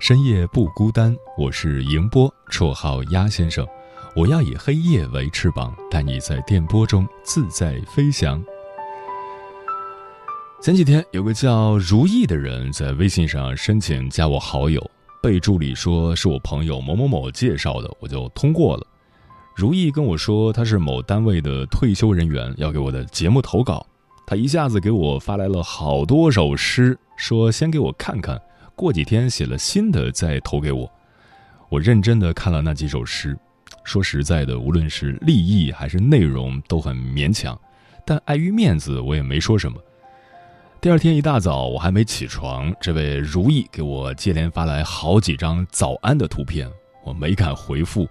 深夜不孤单。我是迎波，绰号鸭先生。我要以黑夜为翅膀，带你在电波中自在飞翔。前几天有个叫如意的人在微信上申请加我好友，备注里说是我朋友某某某介绍的，我就通过了。如意跟我说，他是某单位的退休人员，要给我的节目投稿。他一下子给我发来了好多首诗，说先给我看看，过几天写了新的再投给我。我认真的看了那几首诗，说实在的，无论是立意还是内容都很勉强，但碍于面子，我也没说什么。第二天一大早，我还没起床，这位如意给我接连发来好几张早安的图片，我没敢回复。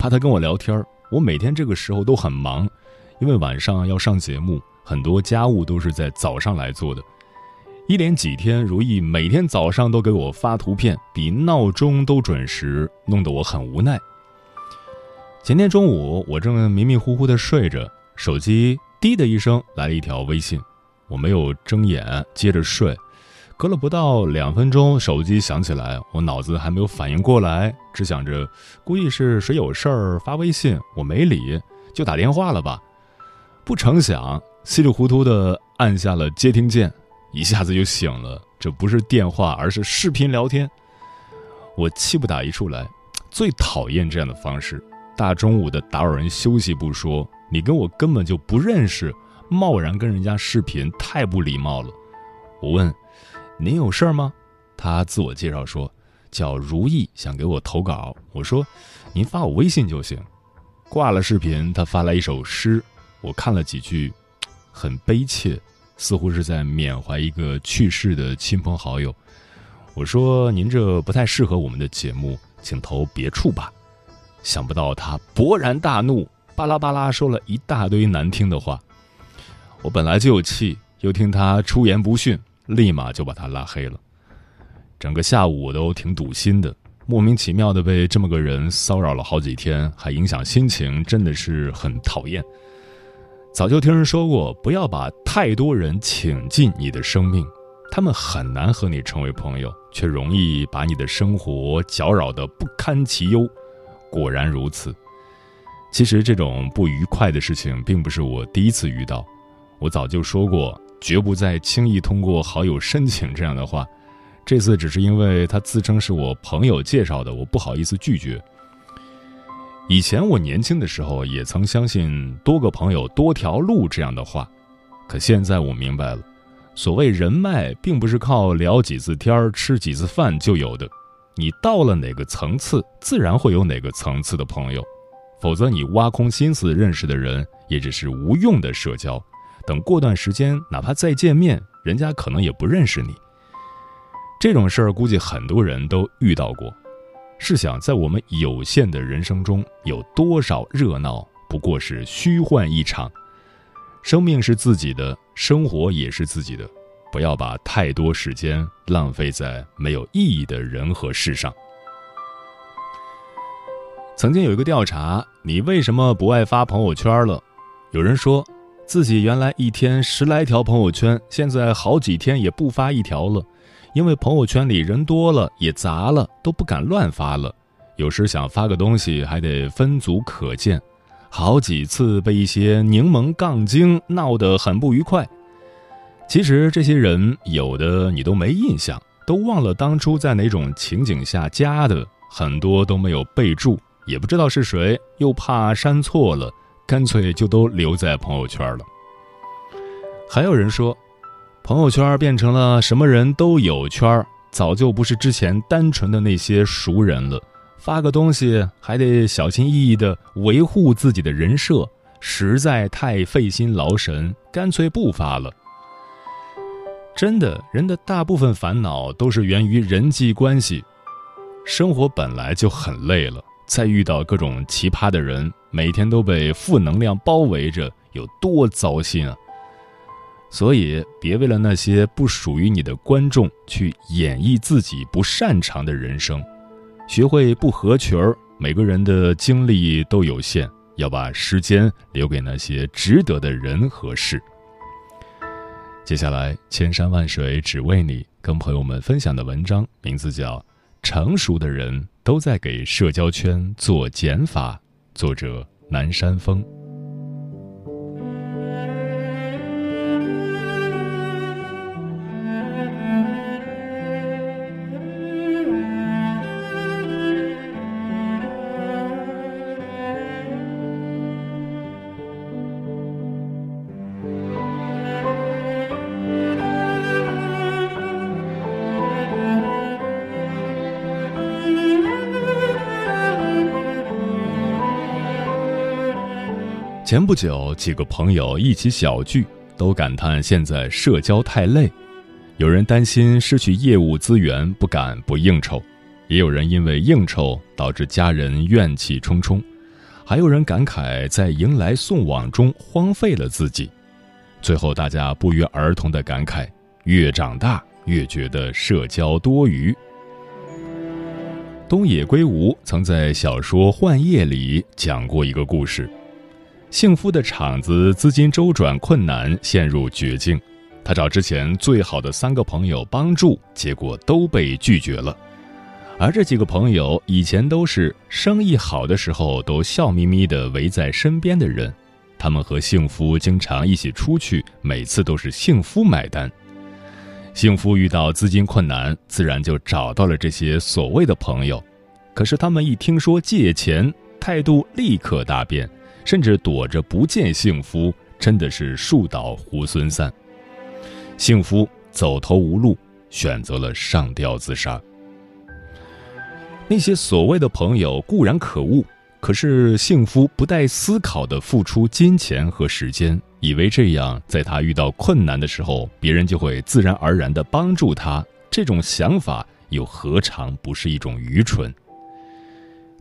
怕他跟我聊天我每天这个时候都很忙，因为晚上要上节目，很多家务都是在早上来做的。一连几天，如意每天早上都给我发图片，比闹钟都准时，弄得我很无奈。前天中午，我正迷迷糊糊的睡着，手机滴的一声来了一条微信，我没有睁眼，接着睡。隔了不到两分钟，手机响起来，我脑子还没有反应过来，只想着估计是谁有事儿发微信，我没理，就打电话了吧。不成想，稀里糊涂的按下了接听键，一下子就醒了。这不是电话，而是视频聊天。我气不打一处来，最讨厌这样的方式。大中午的打扰人休息不说，你跟我根本就不认识，贸然跟人家视频，太不礼貌了。我问。您有事儿吗？他自我介绍说，叫如意，想给我投稿。我说，您发我微信就行。挂了视频，他发来一首诗，我看了几句，很悲切，似乎是在缅怀一个去世的亲朋好友。我说，您这不太适合我们的节目，请投别处吧。想不到他勃然大怒，巴拉巴拉说了一大堆难听的话。我本来就有气，又听他出言不逊。立马就把他拉黑了。整个下午我都挺堵心的，莫名其妙的被这么个人骚扰了好几天，还影响心情，真的是很讨厌。早就听人说过，不要把太多人请进你的生命，他们很难和你成为朋友，却容易把你的生活搅扰得不堪其忧。果然如此。其实这种不愉快的事情并不是我第一次遇到，我早就说过。绝不再轻易通过好友申请这样的话，这次只是因为他自称是我朋友介绍的，我不好意思拒绝。以前我年轻的时候也曾相信“多个朋友多条路”这样的话，可现在我明白了，所谓人脉并不是靠聊几次天儿、吃几次饭就有的，你到了哪个层次，自然会有哪个层次的朋友，否则你挖空心思认识的人，也只是无用的社交。等过段时间，哪怕再见面，人家可能也不认识你。这种事儿估计很多人都遇到过。试想，在我们有限的人生中，有多少热闹不过是虚幻一场？生命是自己的，生活也是自己的，不要把太多时间浪费在没有意义的人和事上。曾经有一个调查，你为什么不爱发朋友圈了？有人说。自己原来一天十来条朋友圈，现在好几天也不发一条了，因为朋友圈里人多了也杂了，都不敢乱发了。有时想发个东西，还得分组可见，好几次被一些柠檬杠精闹得很不愉快。其实这些人有的你都没印象，都忘了当初在哪种情景下加的，很多都没有备注，也不知道是谁，又怕删错了，干脆就都留在朋友圈了。还有人说，朋友圈变成了什么人都有圈，早就不是之前单纯的那些熟人了。发个东西还得小心翼翼地维护自己的人设，实在太费心劳神，干脆不发了。真的，人的大部分烦恼都是源于人际关系。生活本来就很累了，再遇到各种奇葩的人，每天都被负能量包围着，有多糟心啊！所以，别为了那些不属于你的观众去演绎自己不擅长的人生。学会不合群儿，每个人的精力都有限，要把时间留给那些值得的人和事。接下来，千山万水只为你，跟朋友们分享的文章名字叫《成熟的人都在给社交圈做减法》，作者南山峰。前不久，几个朋友一起小聚，都感叹现在社交太累。有人担心失去业务资源，不敢不应酬；也有人因为应酬导致家人怨气冲冲；还有人感慨在迎来送往中荒废了自己。最后，大家不约而同的感慨：越长大，越觉得社交多余。东野圭吾曾在小说《幻夜》里讲过一个故事。幸福的厂子资金周转困难，陷入绝境。他找之前最好的三个朋友帮助，结果都被拒绝了。而这几个朋友以前都是生意好的时候都笑眯眯地围在身边的人，他们和幸福经常一起出去，每次都是幸福买单。幸福遇到资金困难，自然就找到了这些所谓的朋友。可是他们一听说借钱，态度立刻大变。甚至躲着不见幸福，真的是树倒猢狲散。幸福走投无路，选择了上吊自杀。那些所谓的朋友固然可恶，可是幸福不带思考的付出金钱和时间，以为这样在他遇到困难的时候，别人就会自然而然的帮助他。这种想法又何尝不是一种愚蠢？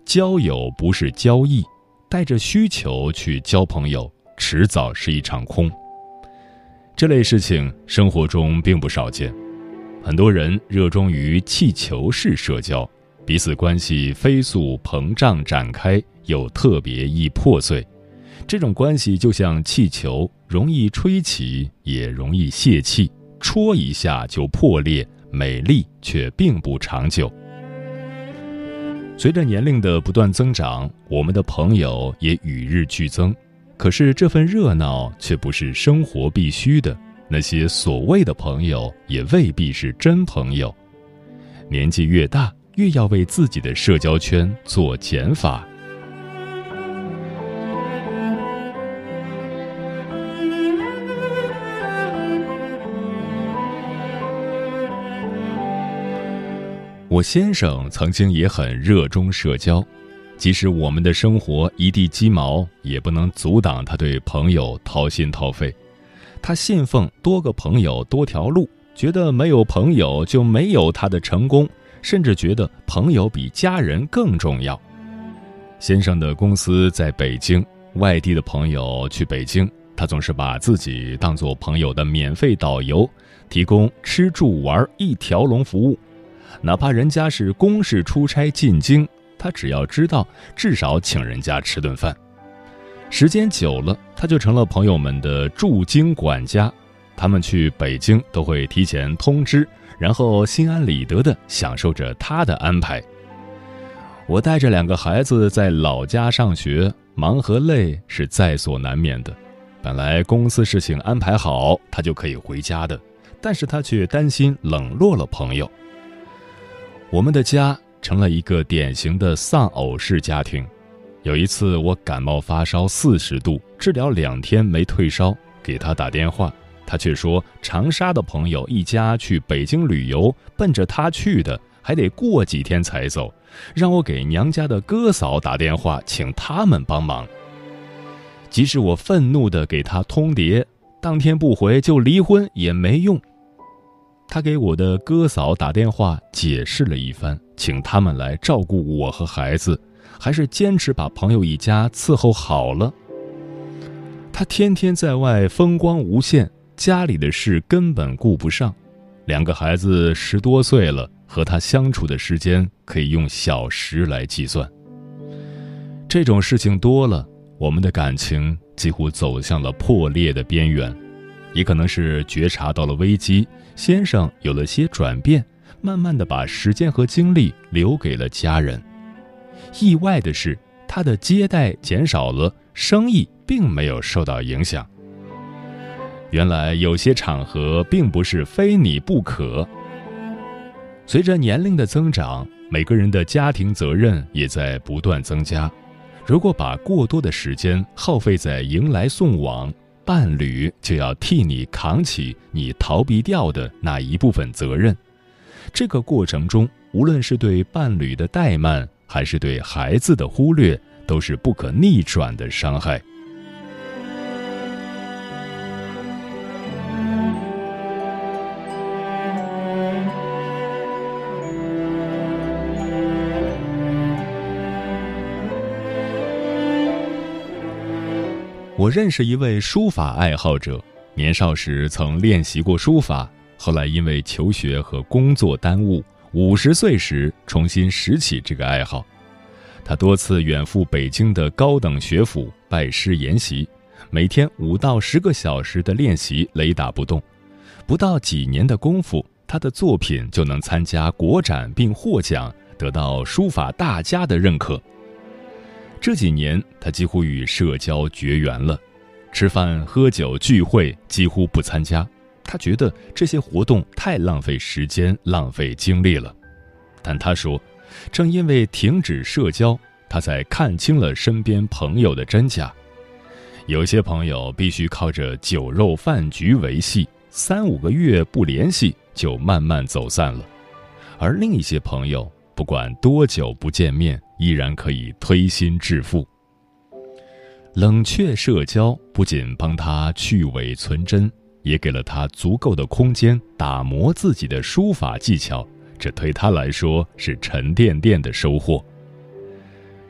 交友不是交易。带着需求去交朋友，迟早是一场空。这类事情生活中并不少见，很多人热衷于气球式社交，彼此关系飞速膨胀展开，又特别易破碎。这种关系就像气球，容易吹起，也容易泄气，戳一下就破裂，美丽却并不长久。随着年龄的不断增长，我们的朋友也与日俱增，可是这份热闹却不是生活必须的。那些所谓的朋友也未必是真朋友。年纪越大，越要为自己的社交圈做减法。我先生曾经也很热衷社交，即使我们的生活一地鸡毛，也不能阻挡他对朋友掏心掏肺。他信奉多个朋友多条路，觉得没有朋友就没有他的成功，甚至觉得朋友比家人更重要。先生的公司在北京，外地的朋友去北京，他总是把自己当做朋友的免费导游，提供吃住玩一条龙服务。哪怕人家是公事出差进京，他只要知道，至少请人家吃顿饭。时间久了，他就成了朋友们的驻京管家。他们去北京都会提前通知，然后心安理得地享受着他的安排。我带着两个孩子在老家上学，忙和累是在所难免的。本来公司事情安排好，他就可以回家的，但是他却担心冷落了朋友。我们的家成了一个典型的丧偶式家庭。有一次，我感冒发烧四十度，治疗两天没退烧，给他打电话，他却说长沙的朋友一家去北京旅游，奔着他去的，还得过几天才走，让我给娘家的哥嫂打电话，请他们帮忙。即使我愤怒地给他通牒，当天不回就离婚也没用。他给我的哥嫂打电话解释了一番，请他们来照顾我和孩子。还是坚持把朋友一家伺候好了。他天天在外风光无限，家里的事根本顾不上。两个孩子十多岁了，和他相处的时间可以用小时来计算。这种事情多了，我们的感情几乎走向了破裂的边缘。也可能是觉察到了危机，先生有了些转变，慢慢的把时间和精力留给了家人。意外的是，他的接待减少了，生意并没有受到影响。原来有些场合并不是非你不可。随着年龄的增长，每个人的家庭责任也在不断增加。如果把过多的时间耗费在迎来送往，伴侣就要替你扛起你逃避掉的那一部分责任。这个过程中，无论是对伴侣的怠慢，还是对孩子的忽略，都是不可逆转的伤害。我认识一位书法爱好者，年少时曾练习过书法，后来因为求学和工作耽误。五十岁时重新拾起这个爱好，他多次远赴北京的高等学府拜师研习，每天五到十个小时的练习雷打不动，不到几年的功夫，他的作品就能参加国展并获奖，得到书法大家的认可。这几年他几乎与社交绝缘了，吃饭喝酒聚会几乎不参加。他觉得这些活动太浪费时间、浪费精力了，但他说，正因为停止社交，他才看清了身边朋友的真假。有些朋友必须靠着酒肉饭局维系，三五个月不联系就慢慢走散了；而另一些朋友，不管多久不见面，依然可以推心置腹。冷却社交不仅帮他去伪存真。也给了他足够的空间打磨自己的书法技巧，这对他来说是沉甸甸的收获。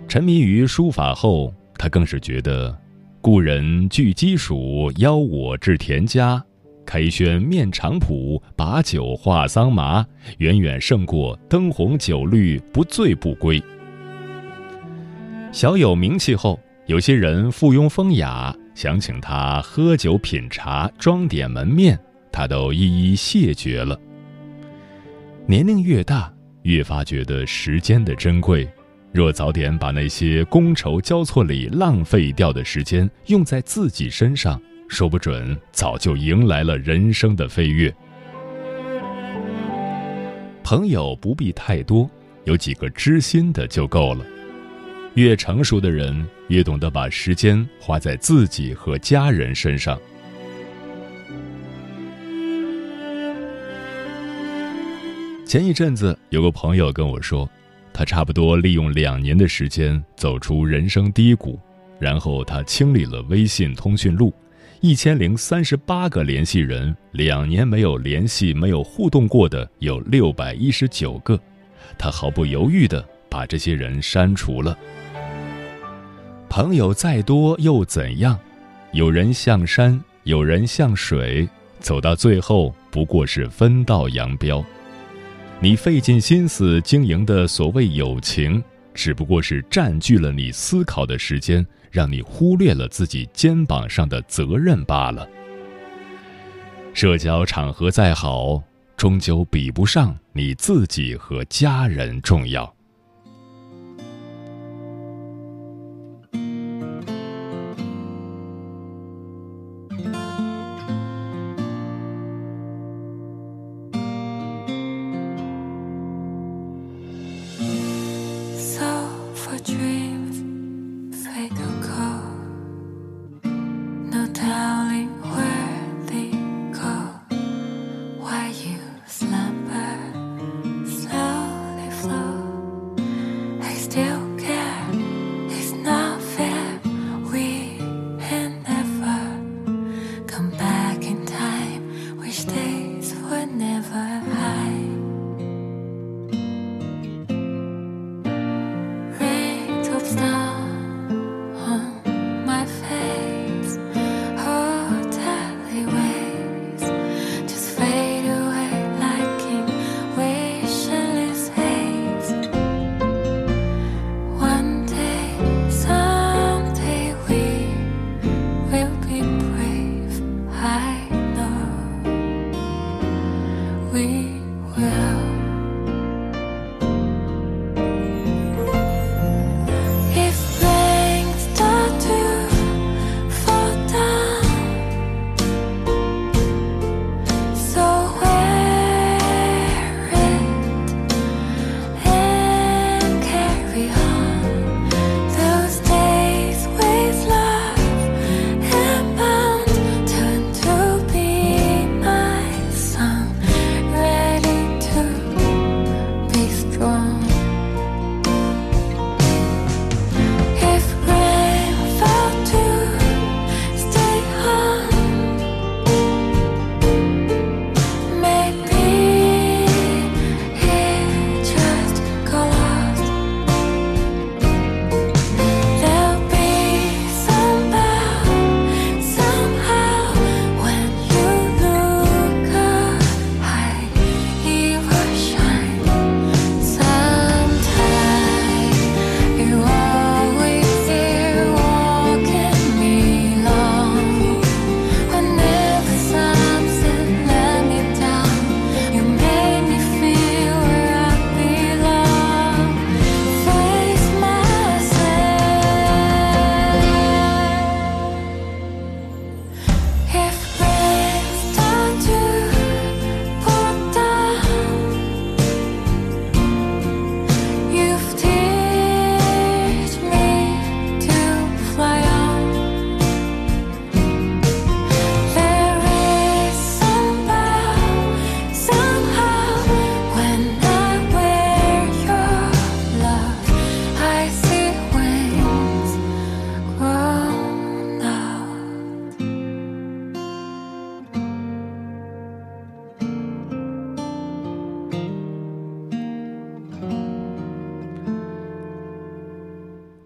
沉迷于书法后，他更是觉得“故人具鸡黍，邀我至田家，开轩面场圃，把酒话桑麻”，远远胜过灯红酒绿不醉不归。小有名气后，有些人附庸风雅。想请他喝酒品茶、装点门面，他都一一谢绝了。年龄越大，越发觉得时间的珍贵。若早点把那些觥筹交错里浪费掉的时间用在自己身上，说不准早就迎来了人生的飞跃。朋友不必太多，有几个知心的就够了。越成熟的人，越懂得把时间花在自己和家人身上。前一阵子，有个朋友跟我说，他差不多利用两年的时间走出人生低谷，然后他清理了微信通讯录，一千零三十八个联系人，两年没有联系、没有互动过的有六百一十九个，他毫不犹豫的把这些人删除了。朋友再多又怎样？有人像山，有人像水，走到最后不过是分道扬镳。你费尽心思经营的所谓友情，只不过是占据了你思考的时间，让你忽略了自己肩膀上的责任罢了。社交场合再好，终究比不上你自己和家人重要。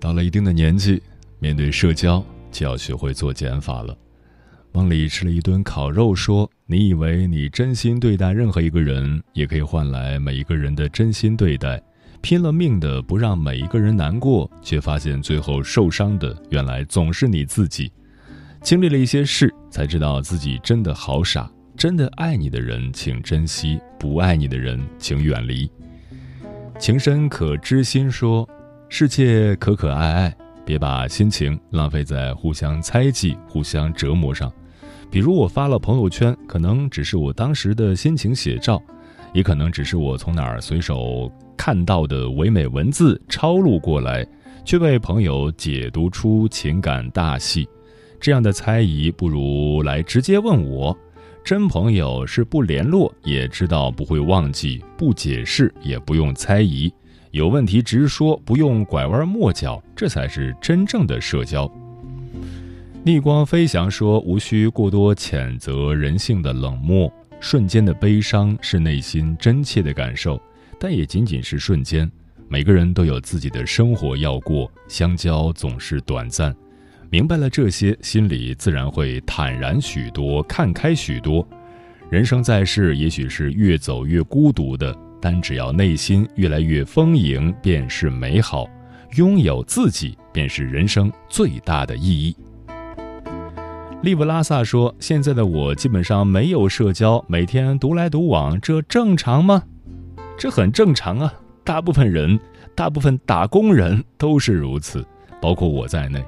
到了一定的年纪，面对社交就要学会做减法了。梦里吃了一顿烤肉，说：“你以为你真心对待任何一个人，也可以换来每一个人的真心对待，拼了命的不让每一个人难过，却发现最后受伤的原来总是你自己。经历了一些事，才知道自己真的好傻。真的爱你的人，请珍惜；不爱你的人，请远离。情深可知心，说世界可可爱爱，别把心情浪费在互相猜忌、互相折磨上。”比如我发了朋友圈，可能只是我当时的心情写照，也可能只是我从哪儿随手看到的唯美文字抄录过来，却被朋友解读出情感大戏。这样的猜疑，不如来直接问我。真朋友是不联络也知道不会忘记，不解释也不用猜疑，有问题直说，不用拐弯抹角，这才是真正的社交。逆光飞翔说：“无需过多谴责人性的冷漠，瞬间的悲伤是内心真切的感受，但也仅仅是瞬间。每个人都有自己的生活要过，相交总是短暂。明白了这些，心里自然会坦然许多，看开许多。人生在世，也许是越走越孤独的，但只要内心越来越丰盈，便是美好。拥有自己，便是人生最大的意义。”利布拉萨说：“现在的我基本上没有社交，每天独来独往，这正常吗？这很正常啊，大部分人，大部分打工人都是如此，包括我在内。”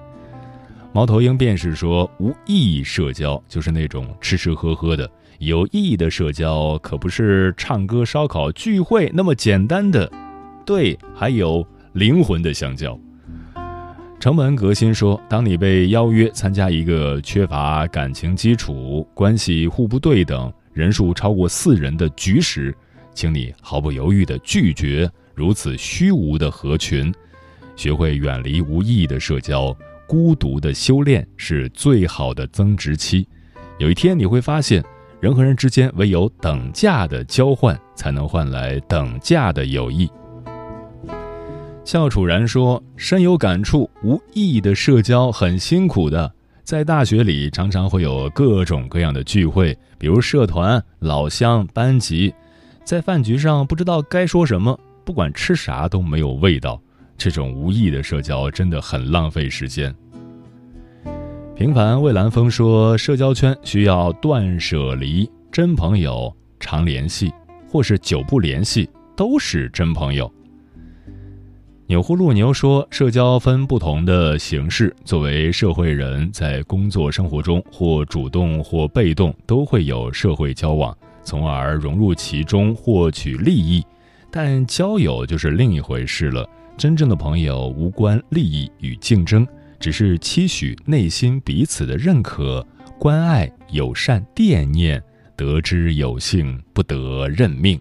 猫头鹰便是说：“无意义社交就是那种吃吃喝喝的，有意义的社交可不是唱歌、烧烤、聚会那么简单的，对，还有灵魂的相交。”城门革新说：“当你被邀约参加一个缺乏感情基础、关系互不对等、人数超过四人的局时，请你毫不犹豫地拒绝如此虚无的合群，学会远离无意义的社交。孤独的修炼是最好的增值期。有一天你会发现，人和人之间唯有等价的交换，才能换来等价的友谊。”笑楚然说：“深有感触，无意义的社交很辛苦的。在大学里，常常会有各种各样的聚会，比如社团、老乡、班级，在饭局上不知道该说什么，不管吃啥都没有味道。这种无意的社交真的很浪费时间。”平凡蔚蓝风说：“社交圈需要断舍离，真朋友常联系，或是久不联系，都是真朋友。”钮祜禄牛说：“社交分不同的形式，作为社会人，在工作生活中或主动或被动都会有社会交往，从而融入其中获取利益。但交友就是另一回事了。真正的朋友无关利益与竞争，只是期许内心彼此的认可、关爱、友善、惦念。得之有幸，不得认命。”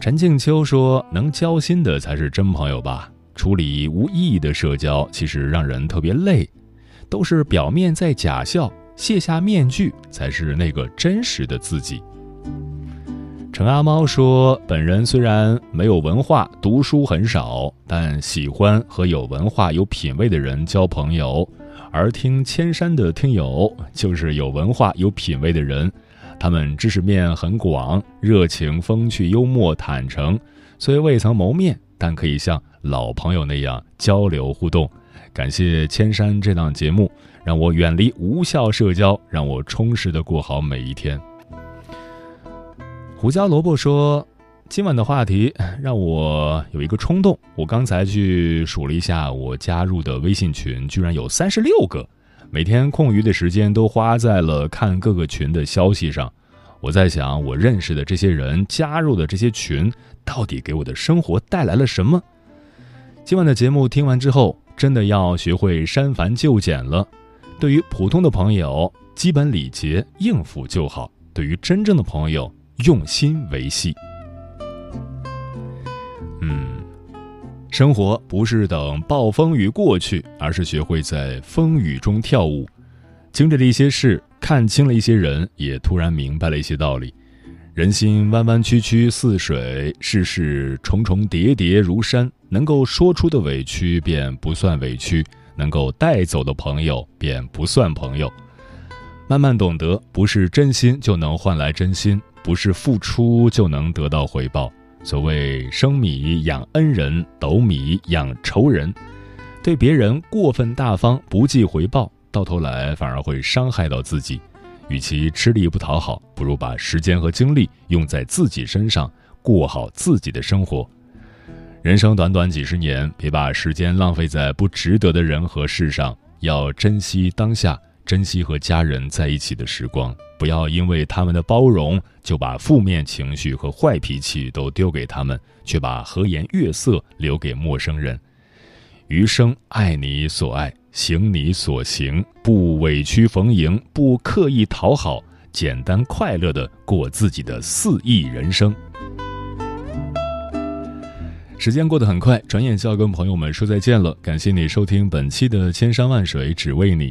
陈静秋说：“能交心的才是真朋友吧？处理无意义的社交，其实让人特别累，都是表面在假笑，卸下面具才是那个真实的自己。”陈阿猫说：“本人虽然没有文化，读书很少，但喜欢和有文化、有品位的人交朋友，而听千山的听友就是有文化、有品位的人。”他们知识面很广，热情、风趣、幽默、坦诚。虽未曾谋面，但可以像老朋友那样交流互动。感谢千山这档节目，让我远离无效社交，让我充实的过好每一天。胡椒萝卜说：“今晚的话题 让我有一个冲动，我刚才去数了一下，我加入的微信群居然有三十六个。”每天空余的时间都花在了看各个群的消息上，我在想，我认识的这些人加入的这些群，到底给我的生活带来了什么？今晚的节目听完之后，真的要学会删繁就简了。对于普通的朋友，基本礼节应付就好；对于真正的朋友，用心维系。嗯。生活不是等暴风雨过去，而是学会在风雨中跳舞。经历了一些事，看清了一些人，也突然明白了一些道理。人心弯弯曲曲似水，世事重重叠叠如山。能够说出的委屈便不算委屈，能够带走的朋友便不算朋友。慢慢懂得，不是真心就能换来真心，不是付出就能得到回报。所谓生米养恩人，斗米养仇人。对别人过分大方，不计回报，到头来反而会伤害到自己。与其吃力不讨好，不如把时间和精力用在自己身上，过好自己的生活。人生短短几十年，别把时间浪费在不值得的人和事上，要珍惜当下，珍惜和家人在一起的时光。不要因为他们的包容，就把负面情绪和坏脾气都丢给他们，却把和颜悦色留给陌生人。余生爱你所爱，行你所行，不委屈逢迎，不刻意讨好，简单快乐的过自己的肆意人生。时间过得很快，转眼就要跟朋友们说再见了。感谢你收听本期的《千山万水只为你》。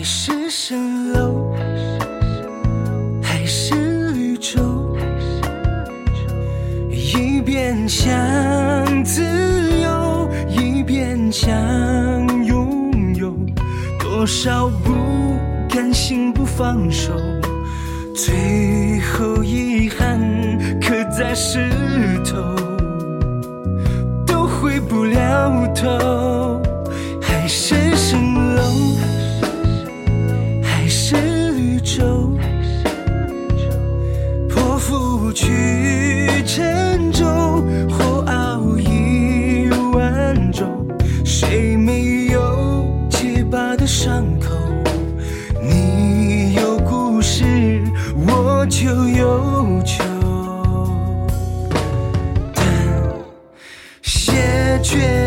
海市蜃楼，还是绿洲，一边想自由，一边想拥有，多少不甘心不放手。最后遗憾刻在石头，都回不了头。脚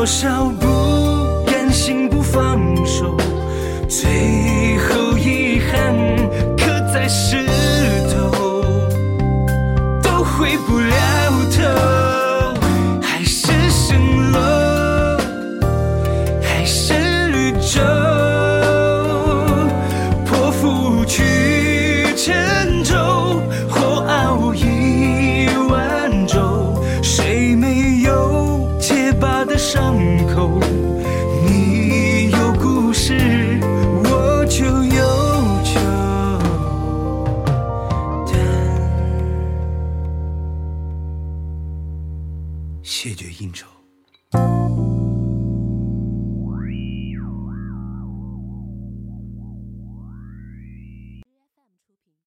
多少